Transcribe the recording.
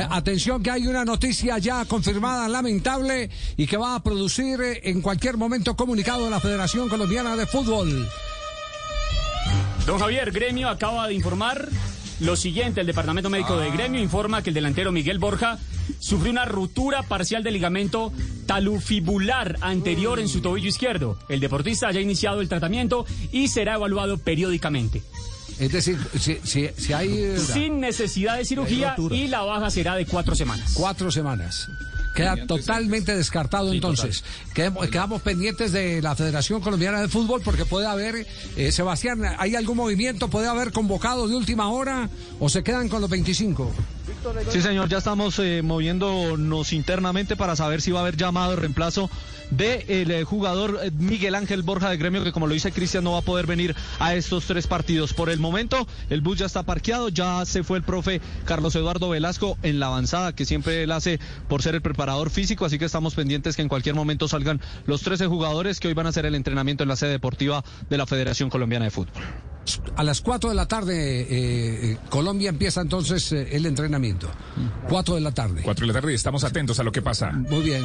Eh, Atención que hay una noticia ya confirmada, lamentable, y que va a producir eh, en cualquier momento comunicado de la Federación Colombiana de Fútbol. Don Javier, Gremio acaba de informar lo siguiente. El Departamento Médico de Gremio informa que el delantero Miguel Borja sufrió una ruptura parcial del ligamento talufibular anterior en su tobillo izquierdo. El deportista haya iniciado el tratamiento y será evaluado periódicamente. Es decir, si, si- si hay eh, Sin necesidad de cirugía y la baja será de cuatro semanas. cuatro semanas. Queda totalmente descartado entonces. Quedamos, quedamos pendientes de la Federación Colombiana de Fútbol porque puede haber, eh, Sebastián, ¿hay algún movimiento? ¿Puede haber convocado de última hora o se quedan con los 25? Sí, señor, ya estamos eh, moviéndonos internamente para saber si va a haber llamado de reemplazo del eh, jugador eh, Miguel Ángel Borja de Gremio, que como lo dice Cristian, no va a poder venir a estos tres partidos. Por el momento, el bus ya está parqueado, ya se fue el profe Carlos Eduardo Velasco en la avanzada, que siempre él hace por ser el preparador físico, así que estamos pendientes que en cualquier momento salgan los 13 jugadores que hoy van a hacer el entrenamiento en la sede deportiva de la Federación Colombiana de Fútbol. A las 4 de la tarde, eh, eh, Colombia empieza entonces eh, el entrenamiento. 4 de la tarde. 4 de la tarde y estamos atentos a lo que pasa. Muy bien.